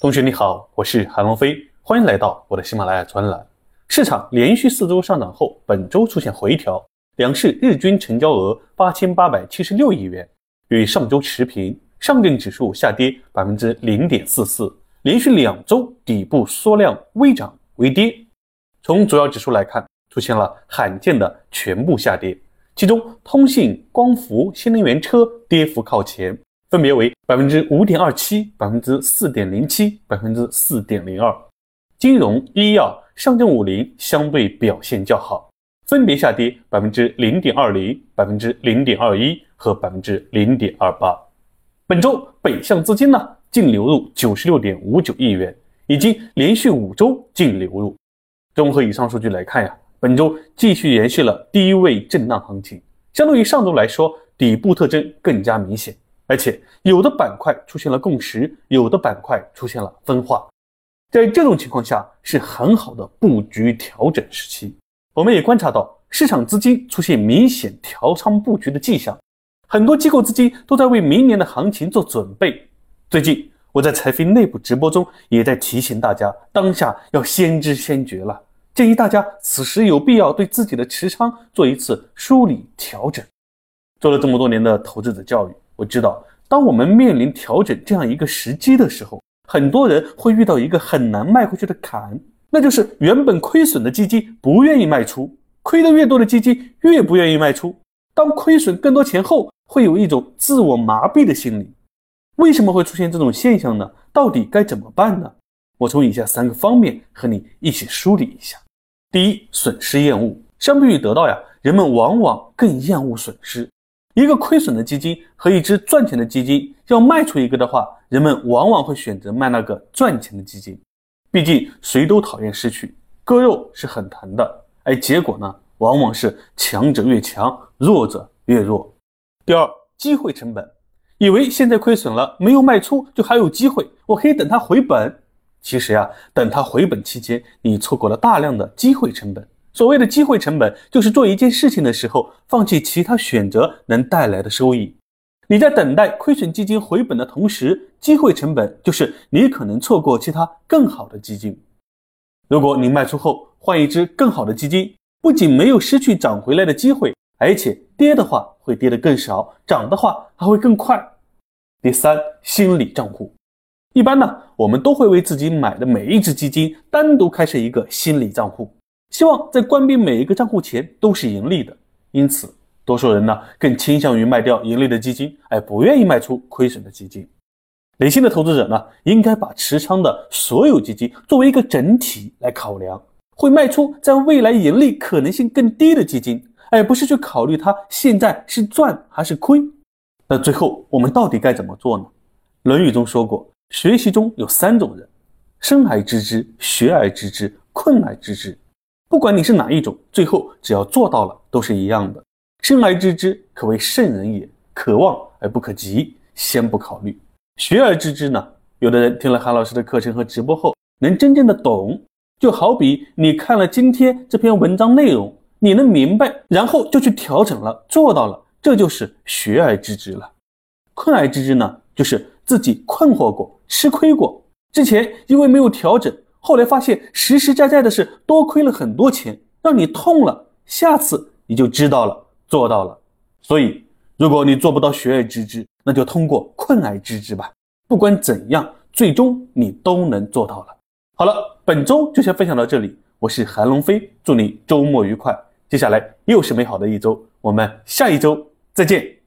同学你好，我是韩龙飞，欢迎来到我的喜马拉雅专栏。市场连续四周上涨后，本周出现回调，两市日均成交额八千八百七十六亿元，与上周持平。上证指数下跌百分之零点四四，连续两周底部缩量微涨微跌。从主要指数来看，出现了罕见的全部下跌，其中通信、光伏、新能源车跌幅靠前。分别为百分之五点二七、百分之四点零七、百分之四点零二。金融、医药、上证五零相对表现较好，分别下跌百分之零点二零、百分之零点二一和百分之零点二八。本周北向资金呢净流入九十六点五九亿元，已经连续五周净流入。综合以上数据来看呀，本周继续延续了低位震荡行情，相对于上周来说，底部特征更加明显。而且有的板块出现了共识，有的板块出现了分化，在这种情况下是很好的布局调整时期。我们也观察到市场资金出现明显调仓布局的迹象，很多机构资金都在为明年的行情做准备。最近我在财飞内部直播中也在提醒大家，当下要先知先觉了，建议大家此时有必要对自己的持仓做一次梳理调整。做了这么多年的投资者教育。我知道，当我们面临调整这样一个时机的时候，很多人会遇到一个很难迈过去的坎，那就是原本亏损的基金不愿意卖出，亏得越多的基金越不愿意卖出。当亏损更多钱后，会有一种自我麻痹的心理。为什么会出现这种现象呢？到底该怎么办呢？我从以下三个方面和你一起梳理一下。第一，损失厌恶，相比于得到呀，人们往往更厌恶损失。一个亏损的基金和一只赚钱的基金，要卖出一个的话，人们往往会选择卖那个赚钱的基金。毕竟谁都讨厌失去，割肉是很疼的。而结果呢，往往是强者越强，弱者越弱。第二，机会成本，以为现在亏损了，没有卖出就还有机会，我可以等它回本。其实呀，等它回本期间，你错过了大量的机会成本。所谓的机会成本，就是做一件事情的时候，放弃其他选择能带来的收益。你在等待亏损基金回本的同时，机会成本就是你可能错过其他更好的基金。如果你卖出后换一只更好的基金，不仅没有失去涨回来的机会，而且跌的话会跌得更少，涨的话还会更快。第三，心理账户。一般呢，我们都会为自己买的每一只基金单独开设一个心理账户。希望在关闭每一个账户前都是盈利的，因此多数人呢更倾向于卖掉盈利的基金，而不愿意卖出亏损的基金。理性的投资者呢，应该把持仓的所有基金作为一个整体来考量，会卖出在未来盈利可能性更低的基金，而不是去考虑它现在是赚还是亏。那最后我们到底该怎么做呢？《论语》中说过，学习中有三种人：生而知之，学而知之，困而知之。不管你是哪一种，最后只要做到了，都是一样的。生而知之，可谓圣人也。可望而不可及，先不考虑。学而知之呢？有的人听了韩老师的课程和直播后，能真正的懂。就好比你看了今天这篇文章内容，你能明白，然后就去调整了，做到了，这就是学而知之了。困而知之呢？就是自己困惑过，吃亏过，之前因为没有调整。后来发现实实在在的是多亏了很多钱，让你痛了。下次你就知道了，做到了。所以，如果你做不到学而知之，那就通过困而知之吧。不管怎样，最终你都能做到了。好了，本周就先分享到这里。我是韩龙飞，祝你周末愉快。接下来又是美好的一周，我们下一周再见。